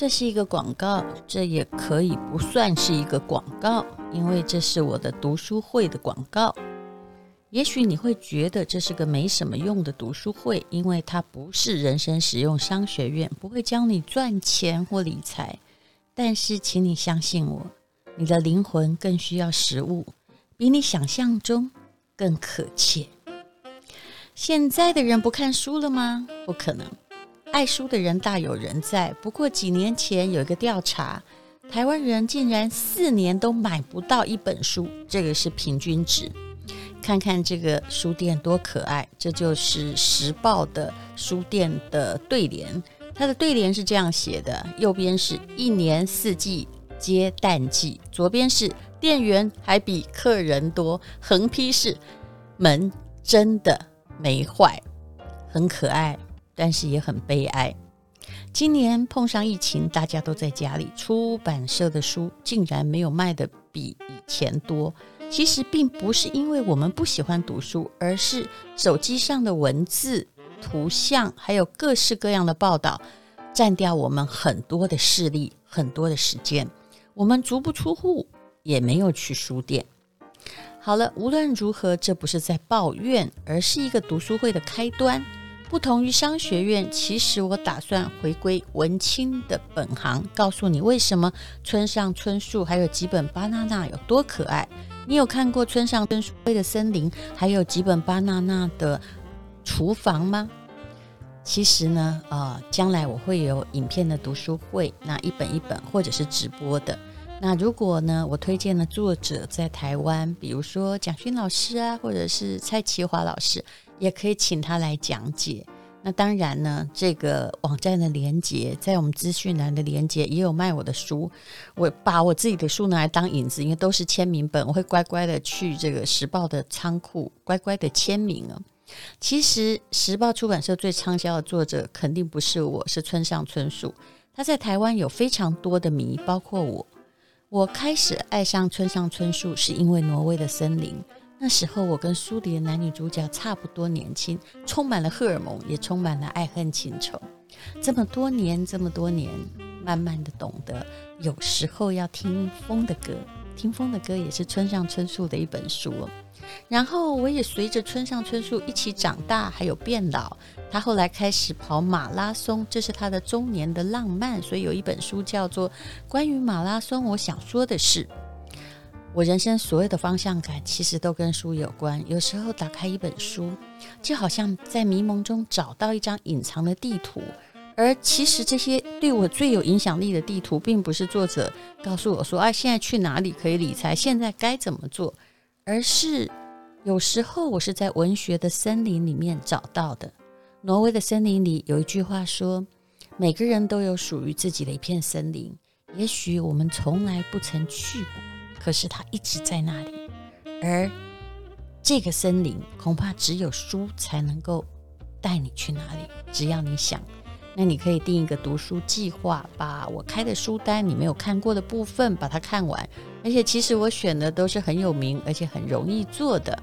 这是一个广告，这也可以不算是一个广告，因为这是我的读书会的广告。也许你会觉得这是个没什么用的读书会，因为它不是人生实用商学院，不会教你赚钱或理财。但是，请你相信我，你的灵魂更需要食物，比你想象中更可切。现在的人不看书了吗？不可能。爱书的人大有人在，不过几年前有一个调查，台湾人竟然四年都买不到一本书，这个是平均值。看看这个书店多可爱，这就是时报的书店的对联，它的对联是这样写的：右边是一年四季皆淡季，左边是店员还比客人多，横批是门真的没坏，很可爱。但是也很悲哀。今年碰上疫情，大家都在家里，出版社的书竟然没有卖得比以前多。其实并不是因为我们不喜欢读书，而是手机上的文字、图像，还有各式各样的报道，占掉我们很多的视力、很多的时间。我们足不出户，也没有去书店。好了，无论如何，这不是在抱怨，而是一个读书会的开端。不同于商学院，其实我打算回归文青的本行，告诉你为什么村上春树还有几本巴娜娜有多可爱。你有看过村上春树的森林，还有几本巴娜娜的厨房吗？其实呢，呃，将来我会有影片的读书会，那一本一本，或者是直播的。那如果呢，我推荐的作者在台湾，比如说蒋勋老师啊，或者是蔡奇华老师。也可以请他来讲解。那当然呢，这个网站的连接在我们资讯栏的连接也有卖我的书。我把我自己的书拿来当引子，因为都是签名本，我会乖乖的去这个时报的仓库乖乖的签名啊。其实时报出版社最畅销的作者肯定不是我，是村上春树。他在台湾有非常多的迷，包括我。我开始爱上村上春树是因为《挪威的森林》。那时候我跟书里的男女主角差不多年轻，充满了荷尔蒙，也充满了爱恨情仇。这么多年，这么多年，慢慢的懂得，有时候要听风的歌，听风的歌也是村上春树的一本书。然后我也随着村上春树一起长大，还有变老。他后来开始跑马拉松，这是他的中年的浪漫。所以有一本书叫做《关于马拉松，我想说的是》。我人生所有的方向感，其实都跟书有关。有时候打开一本书，就好像在迷蒙中找到一张隐藏的地图。而其实这些对我最有影响力的地图，并不是作者告诉我说：“哎，现在去哪里可以理财？现在该怎么做？”而是有时候我是在文学的森林里面找到的。挪威的森林里有一句话说：“每个人都有属于自己的一片森林。”也许我们从来不曾去过。可是它一直在那里，而这个森林恐怕只有书才能够带你去哪里。只要你想，那你可以定一个读书计划，把我开的书单你没有看过的部分把它看完。而且其实我选的都是很有名而且很容易做的。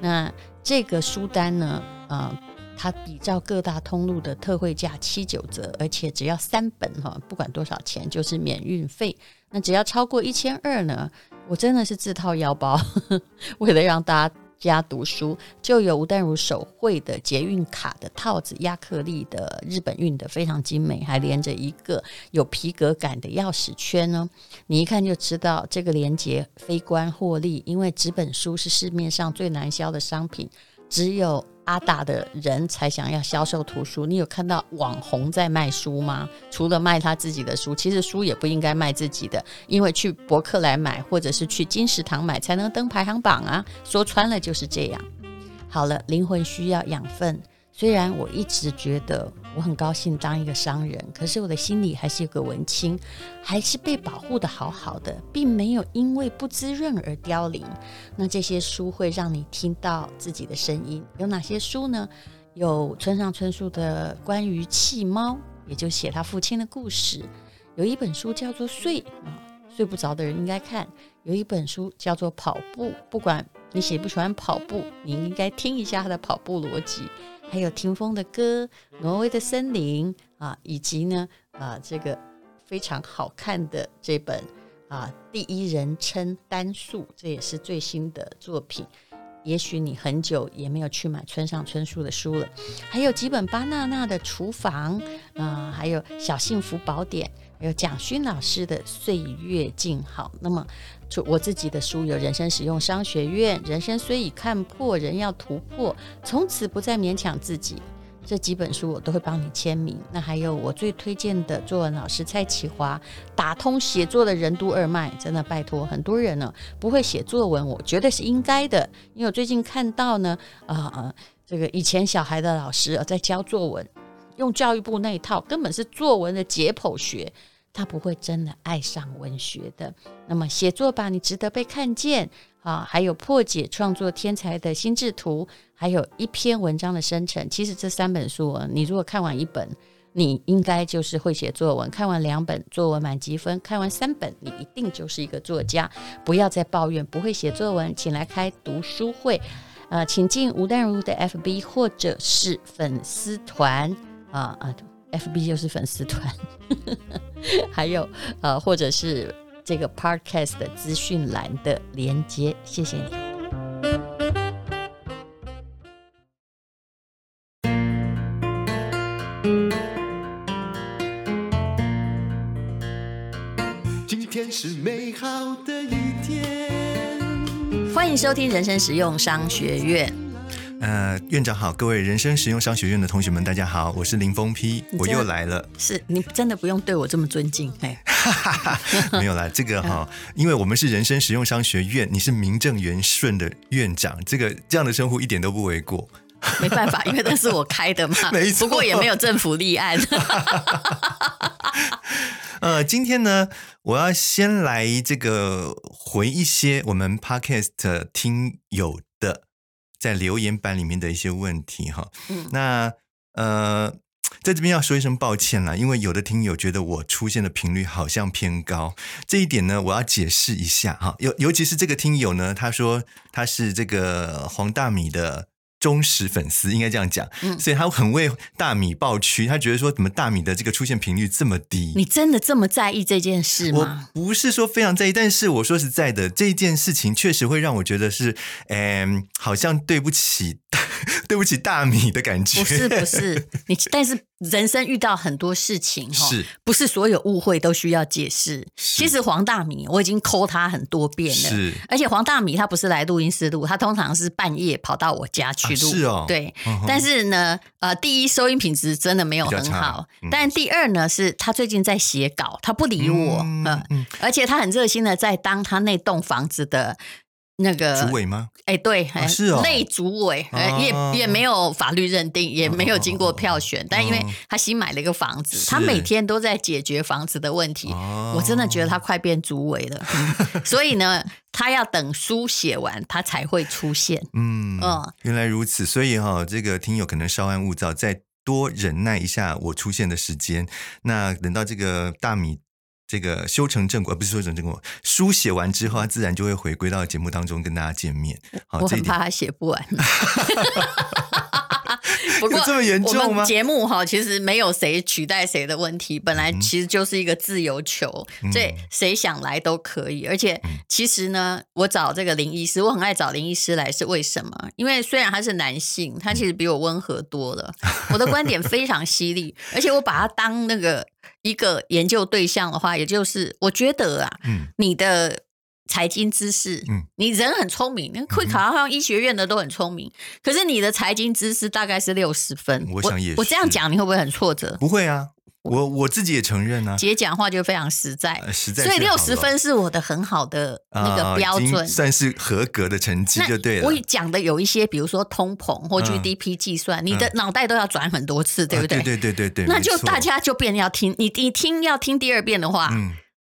那这个书单呢，啊、呃，它比照各大通路的特惠价七九折，而且只要三本哈，不管多少钱就是免运费。那只要超过一千二呢，我真的是自掏腰包，为了让大家读书，就有吴淡如手绘的捷运卡的套子，亚克力的日本运的非常精美，还连着一个有皮革感的钥匙圈呢。你一看就知道这个连接非关获利，因为纸本书是市面上最难销的商品，只有。阿大的人才想要销售图书，你有看到网红在卖书吗？除了卖他自己的书，其实书也不应该卖自己的，因为去博客来买或者是去金石堂买才能登排行榜啊。说穿了就是这样。好了，灵魂需要养分。虽然我一直觉得我很高兴当一个商人，可是我的心里还是有个文青，还是被保护得好好的，并没有因为不滋润而凋零。那这些书会让你听到自己的声音，有哪些书呢？有村上春树的关于弃猫，也就写他父亲的故事。有一本书叫做《睡》啊，睡不着的人应该看。有一本书叫做《跑步》，不管你喜不喜欢跑步，你应该听一下他的跑步逻辑。还有霆锋的歌，挪威的森林啊，以及呢啊这个非常好看的这本啊第一人称单数，这也是最新的作品。也许你很久也没有去买村上春树的书了，还有几本巴娜娜的厨房啊、还有小幸福宝典，还有蒋勋老师的岁月静好。那么，就我自己的书有人生使用商学院，人生虽已看破，人要突破，从此不再勉强自己。这几本书我都会帮你签名。那还有我最推荐的作文老师蔡启华，打通写作的任督二脉，真的拜托很多人呢不会写作文，我觉得是应该的，因为我最近看到呢，啊、呃，这个以前小孩的老师在教作文，用教育部那一套，根本是作文的解剖学，他不会真的爱上文学的。那么写作吧，你值得被看见。啊，还有破解创作天才的心智图，还有一篇文章的生成。其实这三本书，你如果看完一本，你应该就是会写作文；看完两本，作文满级分；看完三本，你一定就是一个作家。不要再抱怨不会写作文，请来开读书会。呃，请进吴淡如的 FB 或者是粉丝团啊啊，FB 就是粉丝团，还有呃，或者是。这个 podcast 的资讯栏的连接，谢谢你。今天是美好的一天，欢迎收听人生实用商学院。呃，院长好，各位人生实用商学院的同学们，大家好，我是林峰批，我又来了。是你真的不用对我这么尊敬，哎，没有啦，这个哈、哦，因为我们是人生实用商学院，你是名正言顺的院长，这个这样的称呼一点都不为过。没办法，因为那是我开的嘛，没错，不过也没有政府立案。呃，今天呢，我要先来这个回一些我们 Podcast 听友的。在留言板里面的一些问题哈，嗯，那呃，在这边要说一声抱歉啦，因为有的听友觉得我出现的频率好像偏高，这一点呢，我要解释一下哈，尤尤其是这个听友呢，他说他是这个黄大米的。忠实粉丝应该这样讲，嗯，所以他很为大米抱屈，他觉得说怎么大米的这个出现频率这么低？你真的这么在意这件事吗？我不是说非常在意，但是我说实在的，这件事情确实会让我觉得是，嗯，好像对不起，对不起大米的感觉。不是不是，你但是。人生遇到很多事情，是不是所有误会都需要解释？其实黄大米我已经 call 他很多遍了，是。而且黄大米他不是来录音室录，他通常是半夜跑到我家去录，啊、是哦。对、嗯，但是呢，呃，第一收音品质真的没有很好，嗯、但第二呢，是他最近在写稿，他不理我，嗯，呃、嗯而且他很热心的在当他那栋房子的。那个主委吗？哎，对，哦、是哦，内主委，哦、也也没有法律认定，也没有经过票选，哦、但因为他新买了一个房子，他每天都在解决房子的问题，我真的觉得他快变主委了，嗯、所以呢，他要等书写完，他才会出现。嗯嗯，原来如此，所以哈、哦，这个听友可能稍安勿躁，再多忍耐一下我出现的时间。那等到这个大米。这个修成正果，不是修成正果，书写完之后，他自然就会回归到节目当中跟大家见面。好，我很怕他写不完。不过这么严重吗？节目哈，其实没有谁取代谁的问题，本来其实就是一个自由球，嗯、所以谁想来都可以。而且其实呢，我找这个林医师，我很爱找林医师来，是为什么？因为虽然他是男性，他其实比我温和多了，我的观点非常犀利，而且我把他当那个一个研究对象的话，也就是我觉得啊，嗯，你的。财经知识，嗯，你人很聪明，会考上医学院的都很聪明，嗯，可是你的财经知识大概是六十分，我想也是。我，我这样讲你会不会很挫折？不会啊，我我自己也承认啊。姐讲话就非常实在，呃、实在，所以六十分是我的很好的那个标准，呃、算是合格的成绩就对了。我讲的有一些，比如说通膨或 GDP 计算，嗯，你的脑袋都要转很多次，嗯，对不对？对对对对对，那就大家就变要听你，你听要听第二遍的话，嗯。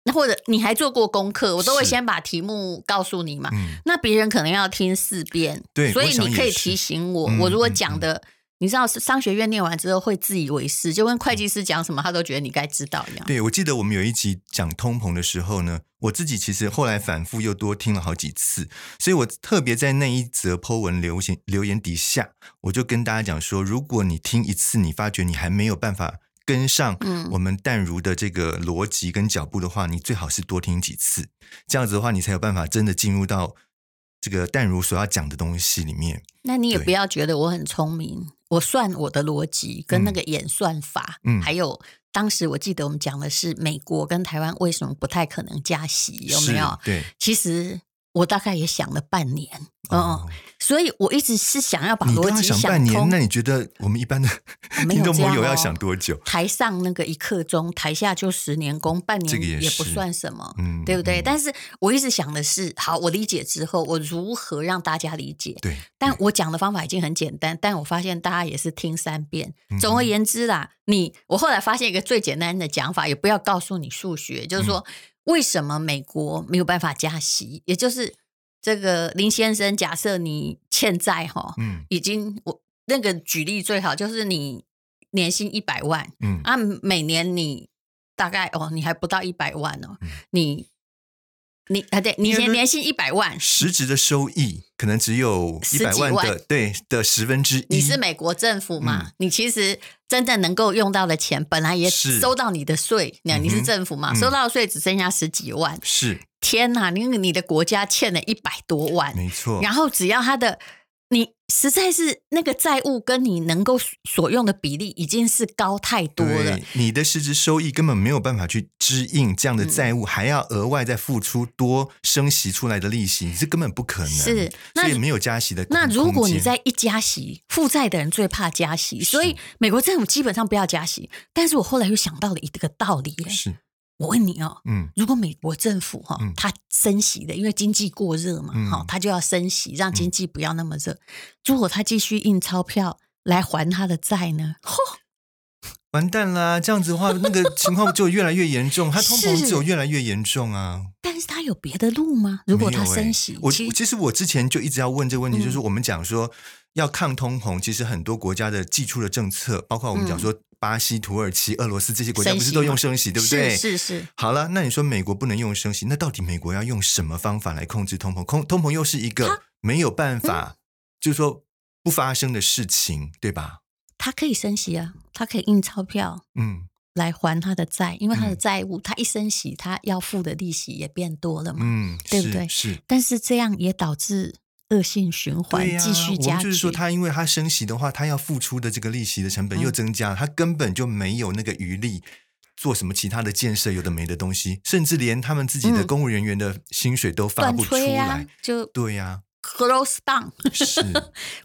那或者你还做过功课，我都会先把题目告诉你嘛。嗯、那别人可能要听四遍，对，所以你可以提醒我。我，我如果讲的、嗯，你知道，商学院念完之后会自以为是，就跟会计师讲什么，他都觉得你该知道一样。对，我记得我们有一集讲通膨的时候呢，我自己其实后来反复又多听了好几次，所以我特别在那一则 po 文留言留言底下，我就跟大家讲说，如果你听一次，你发觉你还没有办法。跟上我们淡如的这个逻辑跟脚步的话，你最好是多听几次，这样子的话，你才有办法真的进入到这个淡如所要讲的东西里面。那你也不要觉得我很聪明，我算我的逻辑跟那个演算法，嗯，还有当时我记得我们讲的是美国跟台湾为什么不太可能加息，有没有？对，其实。我大概也想了半年，哦、嗯，所以我一直是想要把逻辑想半年，那你觉得我们一般的听众朋友要想多久？台上那个一刻钟，台下就十年功，半年也不算什么，嗯，对不对？嗯、但是我一直想的是，好，我理解之后，我如何让大家理解？对，但我讲的方法已经很简单，但我发现大家也是听三遍。总而言之啦，你我后来发现一个最简单的讲法，也不要告诉你数学，就是说。嗯为什么美国没有办法加息？也就是这个林先生，假设你欠债哈，嗯，已经我那个举例最好就是你年薪一百万，嗯啊，每年你大概哦，你还不到一百万哦，嗯、你。你啊，对，你年年薪一百万，实质的收益可能只有一百万的，对的十分之一。你是美国政府嘛？嗯、你其实真的能够用到的钱，本来也收到你的税，那你是政府嘛？嗯、收到的税只剩下十几万。是，天哪，你你的国家欠了一百多万，没错。然后只要他的。你实在是那个债务跟你能够所用的比例已经是高太多了，你的实质收益根本没有办法去支应这样的债务，嗯、还要额外再付出多升息出来的利息，你是根本不可能。是，所以没有加息的。那如果你在一加息，负债的人最怕加息，所以美国政府基本上不要加息。但是我后来又想到了一个道理，是。我问你哦，嗯，如果美国政府哈，它升息的，因为经济过热嘛，哈，它就要升息，让经济不要那么热。如果它继续印钞票来还它的债呢？嚯，完蛋啦！这样子的话，那个情况就越来越严重，它通膨只有越来越严重啊。但是它有别的路吗？如果它升息，我其实我之前就一直要问这个问题，就是我们讲说要抗通膨，其实很多国家的寄出的政策，包括我们讲说。巴西、土耳其、俄罗斯这些国家不是都用升息，对不对？是是是。好了，那你说美国不能用升息，那到底美国要用什么方法来控制通膨？通通膨又是一个没有办法，就是说不发生的事情，对吧？他可以升息啊，他可以印钞票，嗯，来还他的债，因为他的债务，他一升息，他要付的利息也变多了嘛，嗯，对不对？是。但是这样也导致。恶性循环继续加就是说，他因为他升息的话，他要付出的这个利息的成本又增加，他根本就没有那个余力做什么其他的建设，有的没的东西，甚至连他们自己的公务人员的薪水都发不出来。就对呀，close down。是。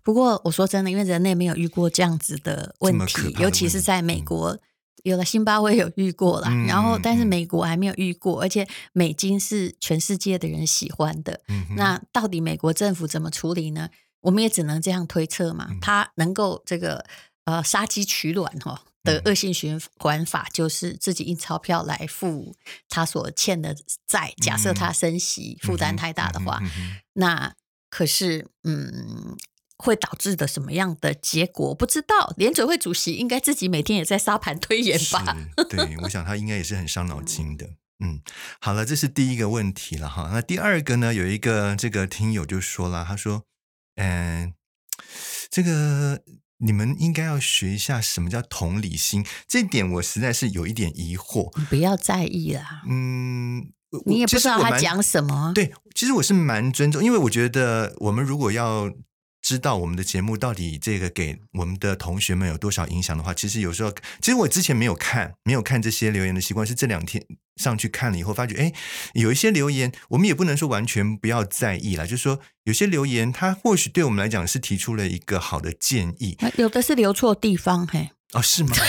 不过我说真的，因为人类没有遇过这样子的问题，尤其是在美国。有了，辛巴威有遇过了，嗯、然后但是美国还没有遇过，嗯、而且美金是全世界的人喜欢的。嗯、那到底美国政府怎么处理呢？我们也只能这样推测嘛。他、嗯、能够这个呃杀鸡取卵哈的恶性循环法，就是自己印钞票来付他所欠的债。假设他升息负担太大的话，嗯、那可是嗯。会导致的什么样的结果？不知道。联准会主席应该自己每天也在沙盘推演吧？对，我想他应该也是很伤脑筋的。嗯，好了，这是第一个问题了哈。那第二个呢？有一个这个听友就说了，他说：“嗯，这个你们应该要学一下什么叫同理心。”这点我实在是有一点疑惑。你不要在意啦。嗯，你也不知道他讲什么。对，其实我是蛮尊重，因为我觉得我们如果要。知道我们的节目到底这个给我们的同学们有多少影响的话，其实有时候，其实我之前没有看，没有看这些留言的习惯，是这两天上去看了以后，发觉，哎，有一些留言，我们也不能说完全不要在意啦，就是说，有些留言，它或许对我们来讲是提出了一个好的建议，有的是留错地方，嘿。哦，是吗？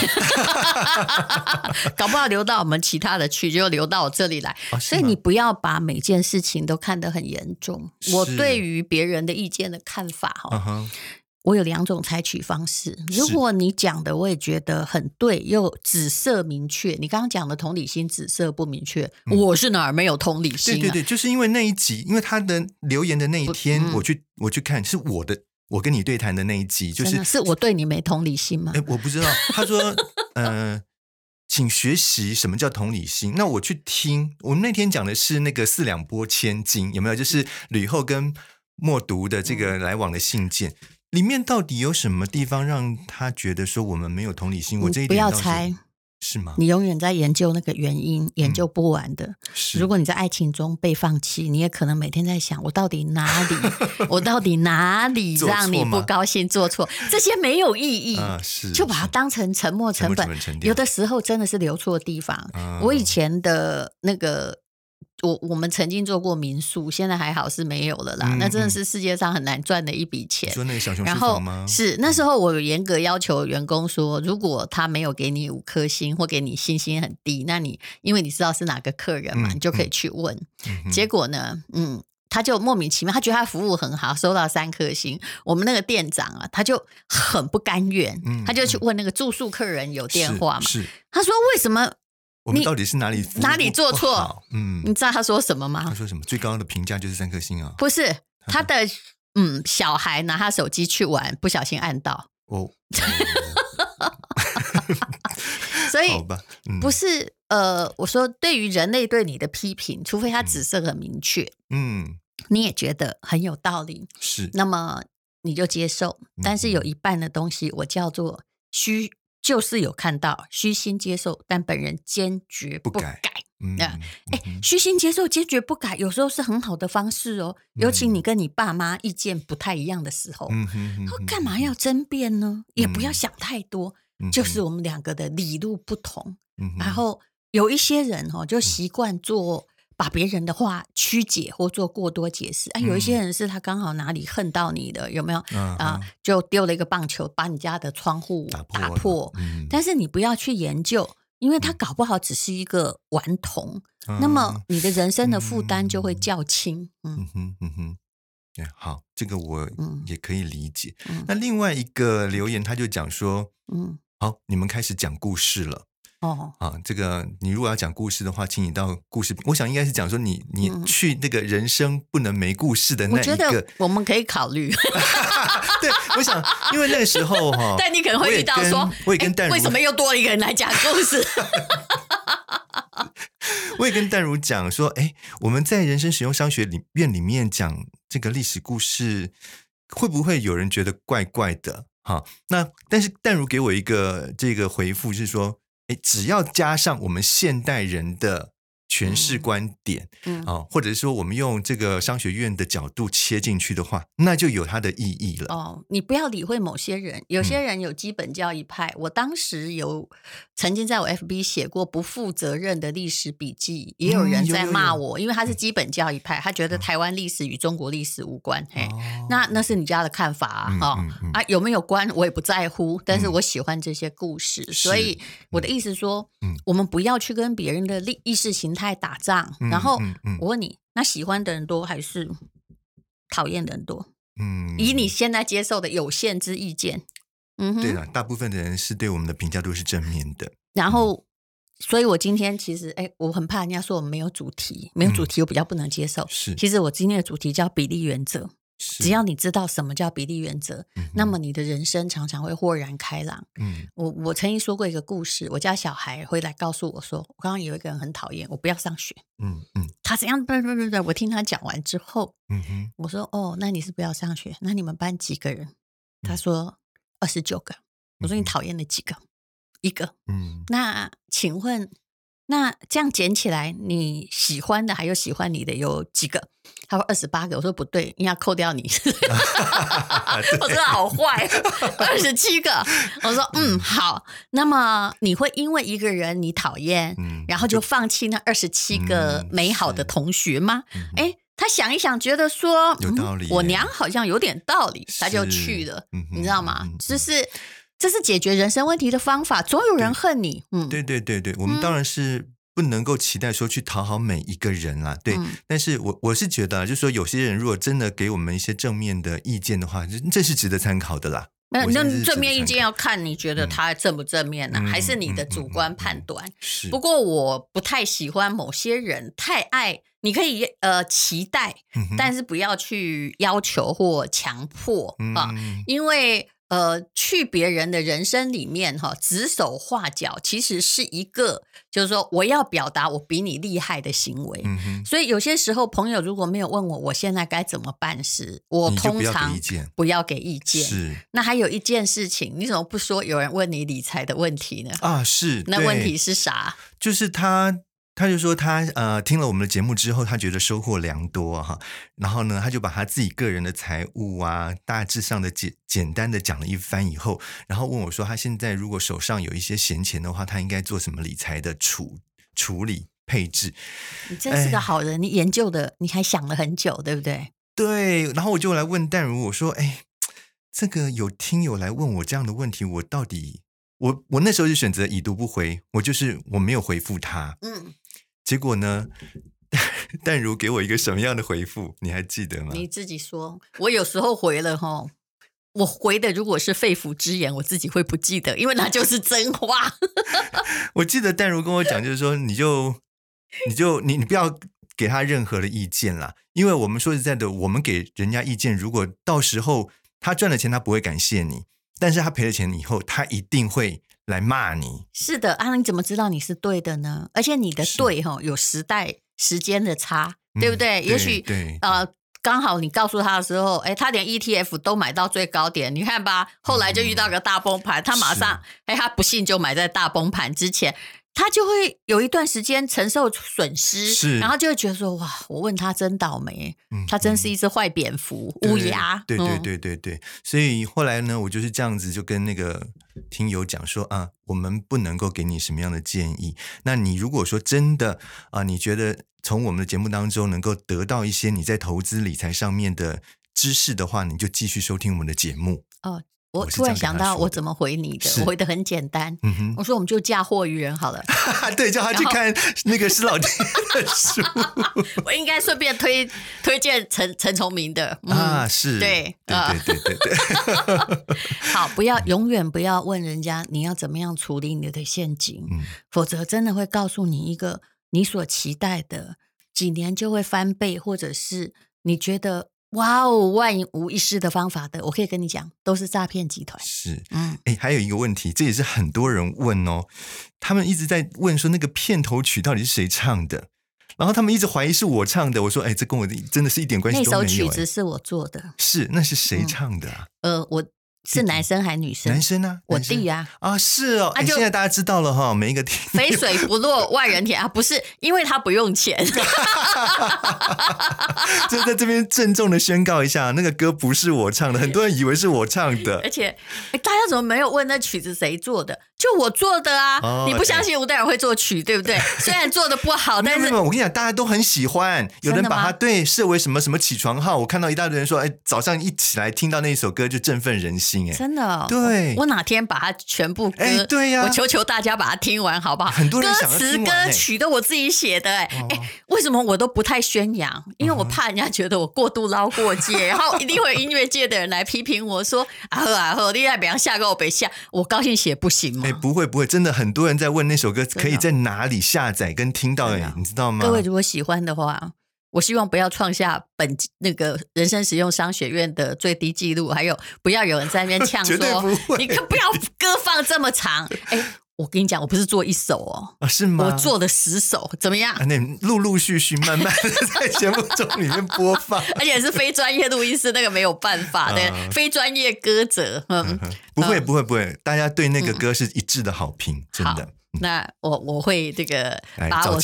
搞不好留到我们其他的去，就留到我这里来。哦、所以你不要把每件事情都看得很严重。我对于别人的意见的看法，哈、uh，huh、我有两种采取方式。如果你讲的我也觉得很对，又紫色明确，你刚刚讲的同理心紫色不明确，嗯、我是哪儿没有同理心、啊？对对对，就是因为那一集，因为他的留言的那一天，嗯、我去我去看，是我的。我跟你对谈的那一集，就是是我对你没同理心吗？哎，我不知道。他说，呃，请学习什么叫同理心。那我去听，我们那天讲的是那个四两拨千斤，有没有？就是吕后跟默读的这个来往的信件，里面到底有什么地方让他觉得说我们没有同理心？我这一点不要猜，是吗？你永远在研究那个原因，研究不完的。嗯、是。如果你在爱情中被放弃，你也可能每天在想：我到底哪里，我到底哪里让你不高兴？做错这些没有意义。啊、是。就把它当成沉没成本。有的时候真的是留错地方。啊、我以前的那个。我我们曾经做过民宿，现在还好是没有了啦。嗯、那真的是世界上很难赚的一笔钱。说那个小熊书房吗？然后是那时候我有严格要求员工说，如果他没有给你五颗星或给你星星很低，那你因为你知道是哪个客人嘛，嗯、你就可以去问。嗯、结果呢，嗯，他就莫名其妙，他觉得他服务很好，收到三颗星。我们那个店长啊，他就很不甘愿，嗯、他就去问那个住宿客人有电话嘛？是，是他说为什么？我们到底是哪里哪里做错？嗯，你知道他说什么吗？他说什么？最高的评价就是三颗星啊！不是他的，嗯，小孩拿他手机去玩，不小心按到哦。所以好吧，不是呃，我说对于人类对你的批评，除非他指色很明确，嗯，你也觉得很有道理，是，那么你就接受。但是有一半的东西，我叫做虚。就是有看到虚心接受，但本人坚决不改。嗯，哎，虚心接受，坚决不改，有时候是很好的方式哦。尤其你跟你爸妈意见不太一样的时候，嗯哼，干嘛要争辩呢？也不要想太多，就是我们两个的理路不同。然后有一些人哦，就习惯做。把别人的话曲解或做过多解释，啊，有一些人是他刚好哪里恨到你的，有没有啊？就丢了一个棒球，把你家的窗户打破。但是你不要去研究，因为他搞不好只是一个顽童，那么。你的人生的负担就会较轻。嗯哼嗯哼，好，这个我也可以理解。那另外一个留言，他就讲说，嗯，好，你们开始讲故事了。哦，啊，这个你如果要讲故事的话，请你到故事，我想应该是讲说你你去那个人生不能没故事的那一个，我觉得我们可以考虑。对，我想因为那个时候哈，但你可能会遇到说，我也跟淡如，为什么又多了一个人来讲故事？我也跟淡如讲说，哎，我们在人生使用商学里院里面讲这个历史故事，会不会有人觉得怪怪的？哈，那但是淡如给我一个这个回复是说。只要加上我们现代人的诠释观点，嗯，啊，或者是说我们用这个商学院的角度切进去的话，那就有它的意义了。哦，你不要理会某些人，有些人有基本教义派。嗯、我当时有曾经在我 FB 写过不负责任的历史笔记，也有人在骂我，嗯、有有有。因为他是基本教义派，他觉得台湾历史与中国历史无关。哦、嘿，那那是你家的看法啊，啊，有没有关我也不在乎，但是我喜欢这些故事，嗯、所以我的意思说，嗯、我们不要去跟别人的历意识形态。在打仗，然后我问你，那喜欢的人多还是讨厌的人多？嗯，以你现在接受的有限之意见，嗯，对了，大部分的人是对我们的评价都是正面的。然后，所以我今天其实，哎，我很怕人家说我们没有主题，没有主题，我比较不能接受。是，其实我今天的主题叫比例原则。只要你知道什么叫比例原则，嗯、那么你的人生常常会豁然开朗。嗯，我我曾经说过一个故事，我家小孩会来告诉我说，我刚刚有一个人很讨厌我，不要上学。嗯嗯，他怎样？不不不不，我听他讲完之后，嗯哼，我说哦，那你是不要上学？那你们班几个人？他说二十九个。我说你讨厌了几个？一个。嗯，那请问？那这样捡起来，你喜欢的还有喜欢你的有几个？他说二十八个。我说不对，应该扣掉你。我说好坏，二十七个。我说嗯好。那么你会因为一个人你讨厌，嗯、然后就放弃那二十七个美好的同学吗？哎、嗯，他想一想，觉得说有道理、嗯。我娘好像有点道理，他就去了。嗯、你知道吗？就是。这是解决人生问题的方法。总有人恨你，嗯，对对对对，我们当然是不能够期待说去讨好每一个人啦，对。嗯、但是我我是觉得，就是说有些人如果真的给我们一些正面的意见的话，这这是值得参考的啦。那那正面意见要看你觉得他正不正面呢、啊，嗯、还是你的主观判断？是。不过我不太喜欢某些人太爱，你可以呃期待，嗯、但是不要去要求或强迫啊，嗯、因为。呃，去别人的人生里面哈，指手画脚，其实是一个，就是说我要表达我比你厉害的行为。嗯哼。所以有些时候，朋友如果没有问我，我现在该怎么办时，我通常不要给意见。是。那还有一件事情，你怎么不说？有人问你理财的问题呢？啊，是。那问题是啥？就是他。他就说他呃听了我们的节目之后，他觉得收获良多哈。然后呢，他就把他自己个人的财务啊，大致上的简简单的讲了一番以后，然后问我说，他现在如果手上有一些闲钱的话，他应该做什么理财的处处理配置？你真是个好人，哎、你研究的你还想了很久，对不对？对。然后我就来问淡如，我说，哎，这个有听友来问我这样的问题，我到底我我那时候就选择已读不回，我就是我没有回复他。嗯。结果呢？淡 如给我一个什么样的回复？你还记得吗？你自己说。我有时候回了哈，我回的如果是肺腑之言，我自己会不记得，因为那就是真话。我记得淡如跟我讲，就是说，你就你就你你不要给他任何的意见啦，因为我们说实在的，我们给人家意见，如果到时候他赚了钱，他不会感谢你，但是他赔了钱以后，他一定会。来骂你。是的啊，你怎么知道你是对的呢？而且你的对哈有时代时间的差，对不对？也许对呃，刚好你告诉他的时候，哎，他连 ETF 都买到最高点，你看吧，后来就遇到个大崩盘，嗯、他马上哎，他不信就买在大崩盘之前。他就会有一段时间承受损失，是，然后就会觉得说：“哇，我问他真倒霉，嗯，他真是一只坏蝙蝠，乌鸦。”对对对对对，所以后来呢，我就是这样子就跟那个听友讲说：“啊，我们不能够给你什么样的建议。那你如果说真的啊，你觉得从我们的节目当中能够得到一些你在投资理财上面的知识的话，你就继续收听我们的节目哦。”我突然想到，我怎么回你的？我回的很简单，我说我们就嫁祸于人好了。对，叫他去看那个施老天的书。我应该顺便推推荐陈陈崇明的啊，是，对，对对对对对。好，不要永远不要问人家你要怎么样处理你的陷阱，否则真的会告诉你一个你所期待的几年就会翻倍，或者是你觉得。哇哦，万无一失的方法的，我可以跟你讲，都是诈骗集团。是，嗯，哎，还有一个问题，这也是很多人问哦，他们一直在问说那个片头曲到底是谁唱的，然后他们一直怀疑是我唱的。我说，哎，这跟我真的是一点关系都没有。那首曲子是我做的。是，那是谁唱的啊？嗯、呃，我。是男生还是女生？男生啊，我弟啊。啊，是哦。哎，现在大家知道了哈，每一个肥水不落外人田啊，不是因为他不用钱。就在这边郑重的宣告一下，那个歌不是我唱的，很多人以为是我唱的。而且，大家怎么没有问那曲子谁做的？就我做的啊！你不相信吴代尔会作曲，对不对？虽然做的不好，但是我跟你讲，大家都很喜欢。有人把它对设为什么什么起床号？我看到一大堆人说，哎，早上一起来听到那一首歌就振奋人心。哎真的，哦，对，我哪天把它全部歌，哎，对呀，我求求大家把它听完，好不好？很多人歌词歌曲都我自己写的，哎，哎，为什么我都不太宣扬？因为我怕人家觉得我过度捞过界，然后一定会音乐界的人来批评我说啊呵啊呵，你在别人下个我别下，我高兴写不行吗？哎，不会不会，真的很多人在问那首歌可以在哪里下载跟听到，哎，你知道吗？各位如果喜欢的话。我希望不要创下本那个人生实用商学院的最低纪录，还有不要有人在那边呛说，你可不要歌放这么长。哎，我跟你讲，我不是做一首哦，啊，是吗？我做的十首，怎么样？啊，那陆陆续续、慢慢的在节目中里面播放，而且是非专业录音师，那个没有办法的，啊、非专业歌者，嗯，不会不会不会，大家对那个歌是一致的好评，嗯、真的。那我我会这个把我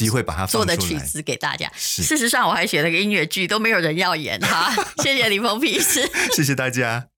做的曲子给大家。事实上，我还写了个音乐剧，都没有人要演哈。谢谢李鹏医师，谢谢大家。